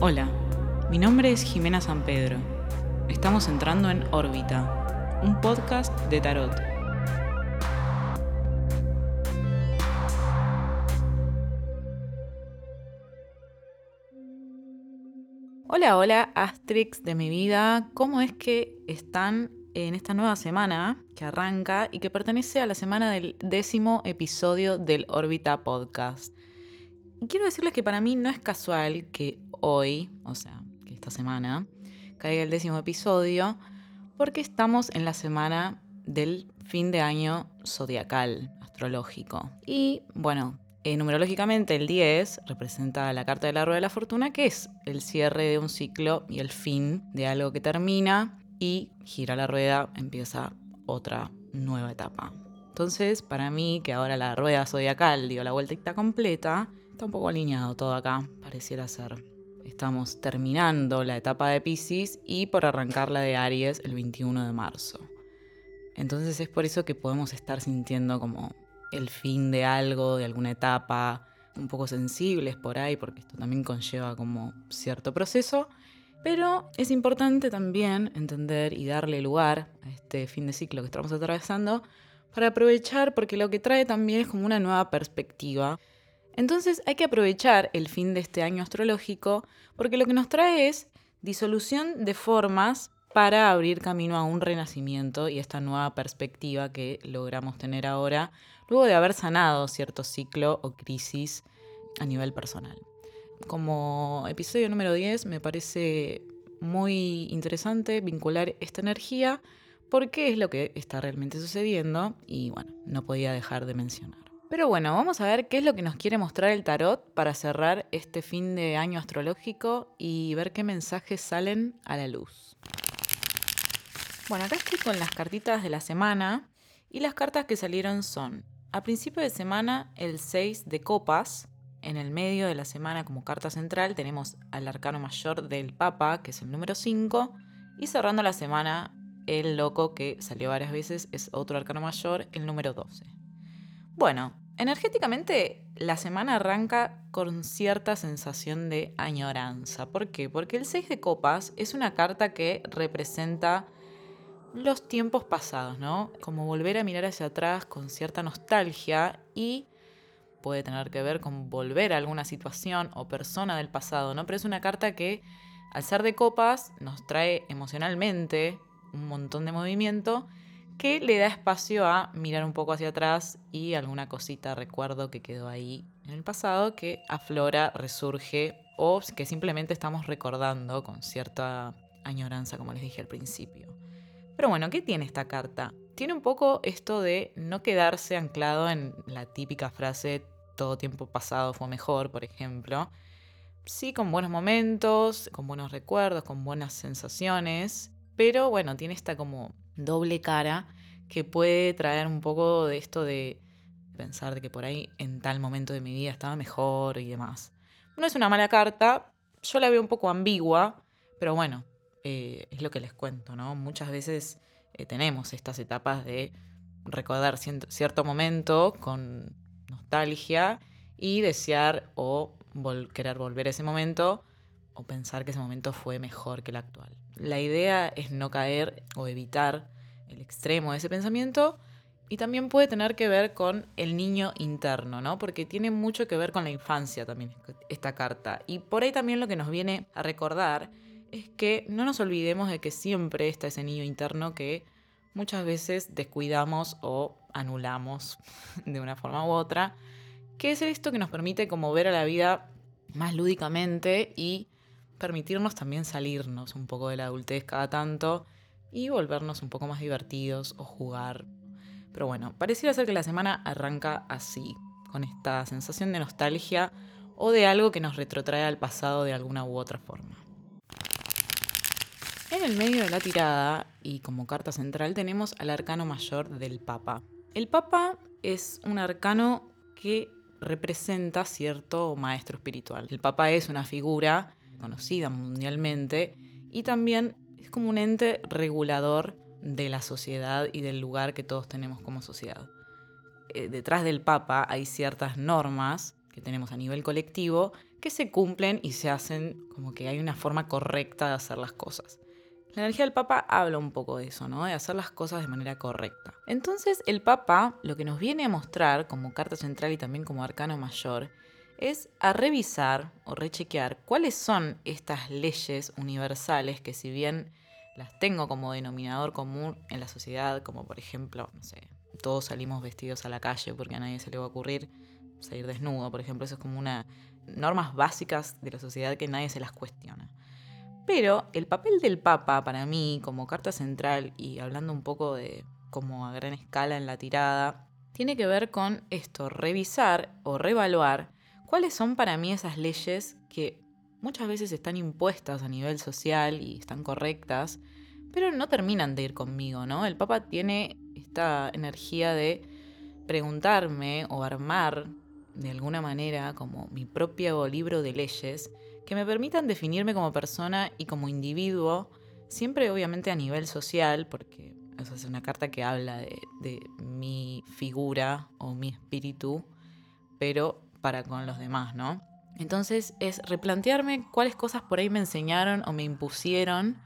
Hola, mi nombre es Jimena San Pedro. Estamos entrando en órbita, un podcast de tarot. Hola, hola, Astrix de mi vida. ¿Cómo es que están en esta nueva semana que arranca y que pertenece a la semana del décimo episodio del Órbita Podcast? Y quiero decirles que para mí no es casual que hoy, o sea, que esta semana, caiga el décimo episodio, porque estamos en la semana del fin de año zodiacal, astrológico. Y bueno, eh, numerológicamente el 10 representa la carta de la rueda de la fortuna, que es el cierre de un ciclo y el fin de algo que termina y gira la rueda, empieza otra nueva etapa. Entonces, para mí, que ahora la rueda zodiacal dio la vuelta completa, está un poco alineado todo acá, pareciera ser. Estamos terminando la etapa de Pisces y por arrancar la de Aries el 21 de marzo. Entonces es por eso que podemos estar sintiendo como el fin de algo, de alguna etapa, un poco sensibles por ahí, porque esto también conlleva como cierto proceso. Pero es importante también entender y darle lugar a este fin de ciclo que estamos atravesando para aprovechar, porque lo que trae también es como una nueva perspectiva entonces hay que aprovechar el fin de este año astrológico porque lo que nos trae es disolución de formas para abrir camino a un renacimiento y esta nueva perspectiva que logramos tener ahora, luego de haber sanado cierto ciclo o crisis a nivel personal. Como episodio número 10 me parece muy interesante vincular esta energía porque es lo que está realmente sucediendo y bueno, no podía dejar de mencionar. Pero bueno, vamos a ver qué es lo que nos quiere mostrar el tarot para cerrar este fin de año astrológico y ver qué mensajes salen a la luz. Bueno, acá estoy con las cartitas de la semana y las cartas que salieron son, a principio de semana, el 6 de copas. En el medio de la semana, como carta central, tenemos al arcano mayor del Papa, que es el número 5. Y cerrando la semana, el loco que salió varias veces es otro arcano mayor, el número 12. Bueno, energéticamente la semana arranca con cierta sensación de añoranza. ¿Por qué? Porque el 6 de copas es una carta que representa los tiempos pasados, ¿no? Como volver a mirar hacia atrás con cierta nostalgia y puede tener que ver con volver a alguna situación o persona del pasado, ¿no? Pero es una carta que al ser de copas nos trae emocionalmente un montón de movimiento que le da espacio a mirar un poco hacia atrás y alguna cosita, recuerdo que quedó ahí en el pasado, que aflora, resurge o que simplemente estamos recordando con cierta añoranza, como les dije al principio. Pero bueno, ¿qué tiene esta carta? Tiene un poco esto de no quedarse anclado en la típica frase todo tiempo pasado fue mejor, por ejemplo. Sí, con buenos momentos, con buenos recuerdos, con buenas sensaciones, pero bueno, tiene esta como doble cara que puede traer un poco de esto de pensar de que por ahí en tal momento de mi vida estaba mejor y demás. No es una mala carta, yo la veo un poco ambigua, pero bueno, eh, es lo que les cuento, ¿no? Muchas veces eh, tenemos estas etapas de recordar cierto momento con nostalgia y desear o querer volver a ese momento o pensar que ese momento fue mejor que el actual. La idea es no caer o evitar el extremo de ese pensamiento y también puede tener que ver con el niño interno, ¿no? Porque tiene mucho que ver con la infancia también esta carta. Y por ahí también lo que nos viene a recordar es que no nos olvidemos de que siempre está ese niño interno que muchas veces descuidamos o anulamos de una forma u otra, que es esto que nos permite como ver a la vida más lúdicamente y permitirnos también salirnos un poco de la adultez cada tanto y volvernos un poco más divertidos o jugar. Pero bueno, pareciera ser que la semana arranca así, con esta sensación de nostalgia o de algo que nos retrotrae al pasado de alguna u otra forma. En el medio de la tirada y como carta central tenemos al arcano mayor del Papa. El Papa es un arcano que representa cierto maestro espiritual. El Papa es una figura conocida mundialmente, y también es como un ente regulador de la sociedad y del lugar que todos tenemos como sociedad. Eh, detrás del Papa hay ciertas normas que tenemos a nivel colectivo que se cumplen y se hacen como que hay una forma correcta de hacer las cosas. La energía del Papa habla un poco de eso, ¿no? De hacer las cosas de manera correcta. Entonces, el Papa lo que nos viene a mostrar como carta central y también como arcano mayor es a revisar o rechequear cuáles son estas leyes universales que si bien las tengo como denominador común en la sociedad, como por ejemplo, no sé, todos salimos vestidos a la calle porque a nadie se le va a ocurrir salir desnudo, por ejemplo, eso es como una normas básicas de la sociedad que nadie se las cuestiona. Pero el papel del Papa para mí como carta central y hablando un poco de como a gran escala en la tirada, tiene que ver con esto, revisar o reevaluar cuáles son para mí esas leyes que muchas veces están impuestas a nivel social y están correctas, pero no terminan de ir conmigo, ¿no? El Papa tiene esta energía de preguntarme o armar de alguna manera como mi propio libro de leyes que me permitan definirme como persona y como individuo, siempre obviamente a nivel social, porque esa es una carta que habla de, de mi figura o mi espíritu, pero con los demás, ¿no? Entonces es replantearme cuáles cosas por ahí me enseñaron o me impusieron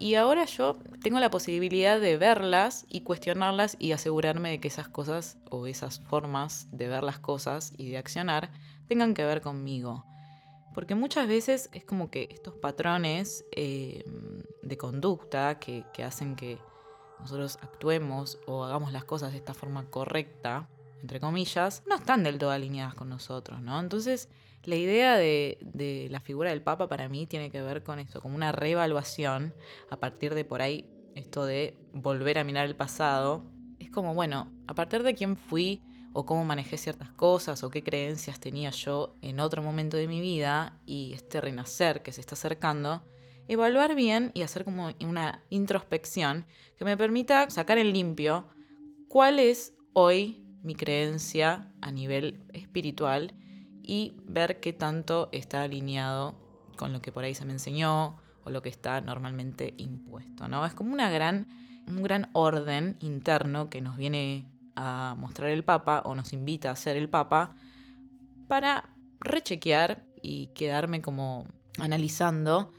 y ahora yo tengo la posibilidad de verlas y cuestionarlas y asegurarme de que esas cosas o esas formas de ver las cosas y de accionar tengan que ver conmigo. Porque muchas veces es como que estos patrones eh, de conducta que, que hacen que nosotros actuemos o hagamos las cosas de esta forma correcta, entre comillas, no están del todo alineadas con nosotros, ¿no? Entonces, la idea de, la figura del Papa para mí tiene que ver con esto, como una reevaluación a partir de por ahí esto de volver a mirar el pasado. Es como, bueno, a partir de quién fui o cómo manejé ciertas cosas o qué creencias tenía yo en otro momento de mi vida y este renacer que se está acercando, evaluar bien y hacer como una introspección que me permita sacar en limpio cuál es hoy mi creencia a nivel espiritual y ver qué tanto está alineado con lo que por ahí se me enseñó o lo que está normalmente impuesto. ¿no? Es como una gran, un gran orden interno que nos viene a mostrar el Papa o nos invita a ser el Papa para rechequear y quedarme como analizando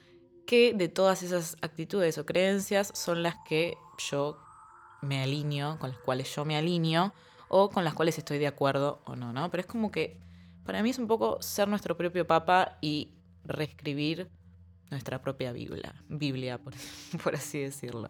qué de todas esas actitudes o creencias son las que yo me alineo, con las cuales yo me alineo o con las cuales estoy de acuerdo o no, ¿no? Pero es como que para mí es un poco ser nuestro propio papa y reescribir nuestra propia Biblia, Biblia por, por así decirlo.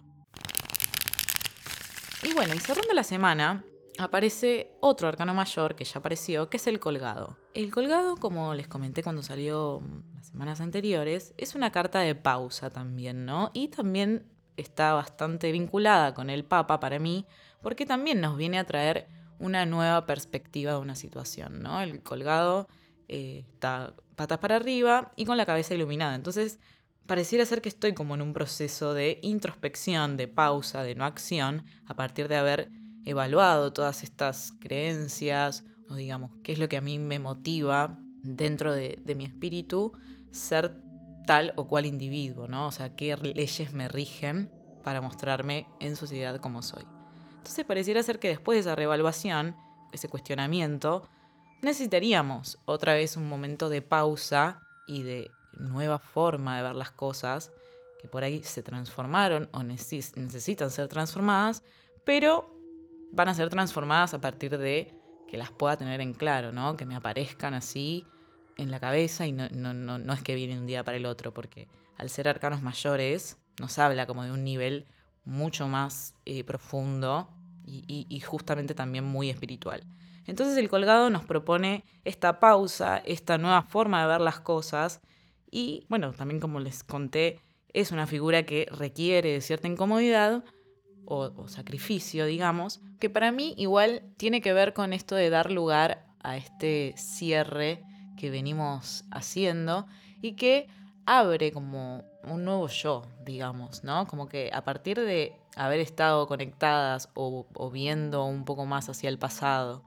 Y bueno, y cerrando la semana, aparece otro arcano mayor que ya apareció, que es el colgado. El colgado, como les comenté cuando salió las semanas anteriores, es una carta de pausa también, ¿no? Y también está bastante vinculada con el Papa para mí, porque también nos viene a traer una nueva perspectiva de una situación, ¿no? El colgado eh, está patas para arriba y con la cabeza iluminada. Entonces, pareciera ser que estoy como en un proceso de introspección, de pausa, de no acción, a partir de haber evaluado todas estas creencias, o digamos, qué es lo que a mí me motiva dentro de, de mi espíritu, ser tal o cual individuo, ¿no? O sea, qué leyes me rigen para mostrarme en sociedad como soy. Entonces pareciera ser que después de esa reevaluación, ese cuestionamiento, necesitaríamos otra vez un momento de pausa y de nueva forma de ver las cosas que por ahí se transformaron o necesitan ser transformadas, pero van a ser transformadas a partir de que las pueda tener en claro, ¿no? Que me aparezcan así en la cabeza y no, no, no, no es que viene un día para el otro, porque al ser arcanos mayores nos habla como de un nivel mucho más eh, profundo y, justamente también muy espiritual. Entonces el colgado nos propone esta pausa, esta nueva forma de ver las cosas y bueno, también como les conté, es una figura que requiere cierta incomodidad o, o, sacrificio, digamos, que para mí igual tiene que ver con esto de dar lugar a este cierre que venimos haciendo y que abre como un nuevo yo, digamos, ¿no? Como que a partir de haber estado conectadas o, viendo un poco más hacia el pasado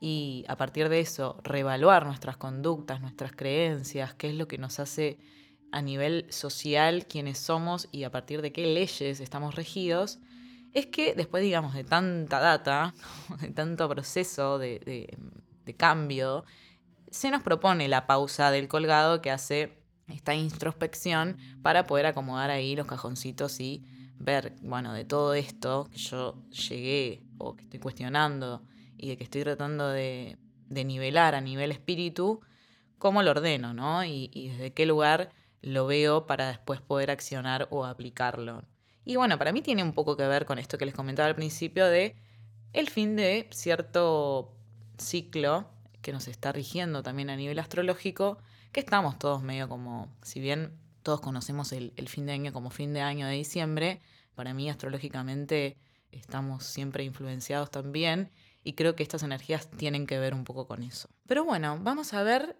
y a partir de eso reevaluar nuestras conductas, nuestras creencias, qué es lo que nos hace a nivel social quiénes somos y a partir de qué leyes estamos regidos, es que después, digamos, de tanta data, de tanto proceso de, de cambio, se nos propone la pausa del colgado que hace esta introspección para poder acomodar ahí los cajoncitos y ver, bueno, de todo esto que yo llegué o que estoy cuestionando y de que estoy tratando de, nivelar a nivel espíritu, cómo lo ordeno, ¿no? Y, y desde qué lugar lo veo para después poder accionar o aplicarlo. Y bueno, para mí tiene un poco que ver con esto que les comentaba al principio de el fin de cierto ciclo que nos está rigiendo también a nivel astrológico, que estamos todos medio como, si bien todos conocemos el, fin de año como fin de año de diciembre, para mí astrológicamente estamos siempre influenciados también y creo que estas energías tienen que ver un poco con eso. Pero bueno, vamos a ver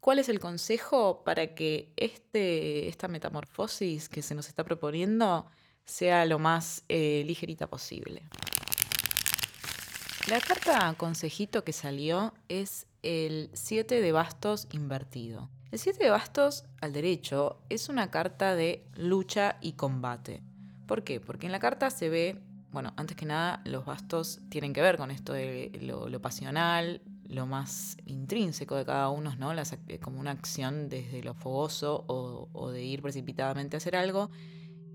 cuál es el consejo para que este, esta metamorfosis que se nos está proponiendo sea lo más eh, ligerita posible. La carta consejito que salió es el 7 de bastos invertido. El 7 de bastos al derecho es una carta de lucha y combate. ¿Por qué? Porque en la carta se ve, bueno, antes que nada, los bastos tienen que ver con esto de lo, pasional, lo más intrínseco de cada uno, ¿no? como una acción desde lo fogoso o de ir precipitadamente a hacer algo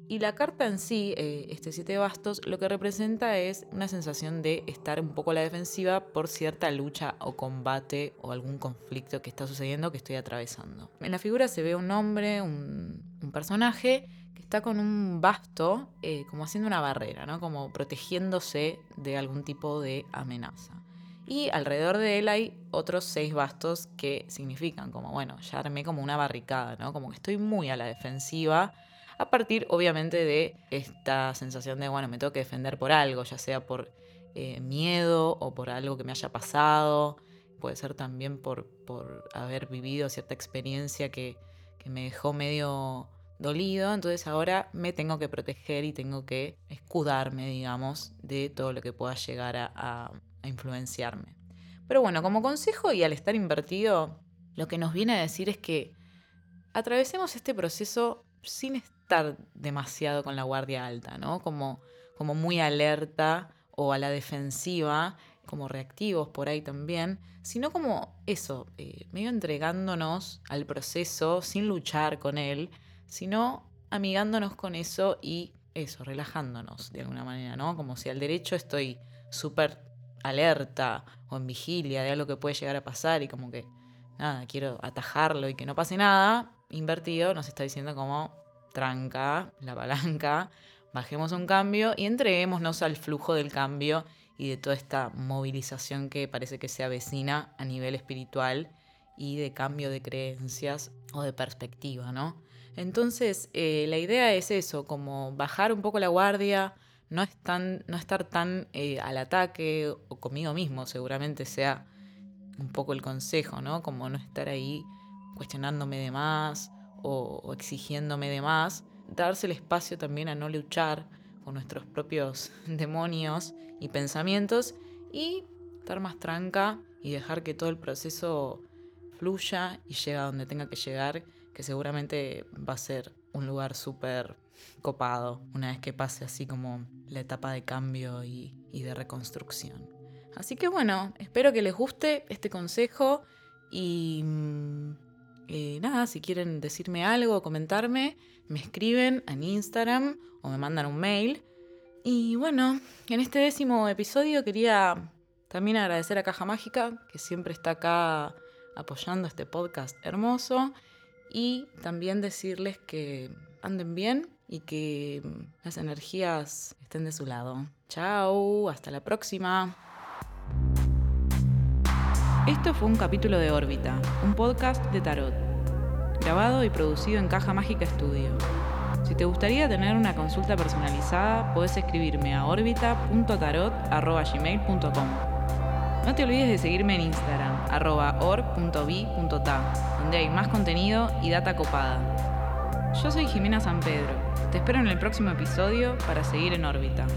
y la carta en sí, eh, este siete bastos, lo que representa es una sensación de estar un poco a la defensiva por cierta lucha o combate o algún conflicto que está sucediendo que estoy atravesando. En la figura se ve un hombre, un, personaje que está con un basto eh, como haciendo una barrera, ¿no? como protegiéndose de algún tipo de amenaza. Y alrededor de él hay otros seis bastos que significan como, bueno, ya armé como una barricada, ¿no? Como que estoy muy a la defensiva a partir obviamente de esta sensación de, bueno, me tengo que defender por algo, ya sea por eh, miedo o por algo que me haya pasado, puede ser también por, por haber vivido cierta experiencia que, me dejó medio dolido, entonces ahora me tengo que proteger y tengo que escudarme, digamos, de todo lo que pueda llegar a, a influenciarme. Pero bueno, como consejo y al estar invertido, lo que nos viene a decir es que atravesemos este proceso sin estar demasiado con la guardia alta, ¿no? Como, como muy alerta o a la defensiva, como reactivos por ahí también, sino como eso, eh, medio entregándonos al proceso sin luchar con él, sino amigándonos con eso y eso, relajándonos de alguna manera, ¿no? Como si al derecho estoy súper alerta o en vigilia de algo que puede llegar a pasar y como que, nada, quiero atajarlo y que no pase nada, invertido nos está diciendo como tranca, la palanca, bajemos un cambio y entreguémonos al flujo del cambio y de toda esta movilización que parece que se avecina a nivel espiritual y de cambio de creencias o de perspectiva, ¿no? Entonces, eh, la idea es eso, como bajar un poco la guardia, no, no estar tan eh, al ataque o conmigo mismo, seguramente sea un poco el consejo, ¿no? Como no estar ahí cuestionándome de más o, exigiéndome de más, darse el espacio también a no luchar con nuestros propios demonios y pensamientos y estar más tranca y dejar que todo el proceso fluya y llegue a donde tenga que llegar, que seguramente va a ser un lugar súper copado una vez que pase así como la etapa de cambio y, y de reconstrucción. Así que bueno, espero que les guste este consejo y mm, eh, nada, si quieren decirme algo o comentarme, me escriben en Instagram o me mandan un mail. Y bueno, en este décimo episodio quería también agradecer a Caja Mágica, que siempre está acá apoyando este podcast hermoso. Y también decirles que anden bien y que las energías estén de su lado. Chao, hasta la próxima. Esto fue un capítulo de Órbita, un podcast de tarot, grabado y producido en Caja Mágica Studio. Si te gustaría tener una consulta personalizada, puedes escribirme a orbita.tarot.gmail.com. No te olvides de seguirme en Instagram, arroba donde hay más contenido y data copada. Yo soy Jimena San Pedro. Te espero en el próximo episodio para seguir en órbita.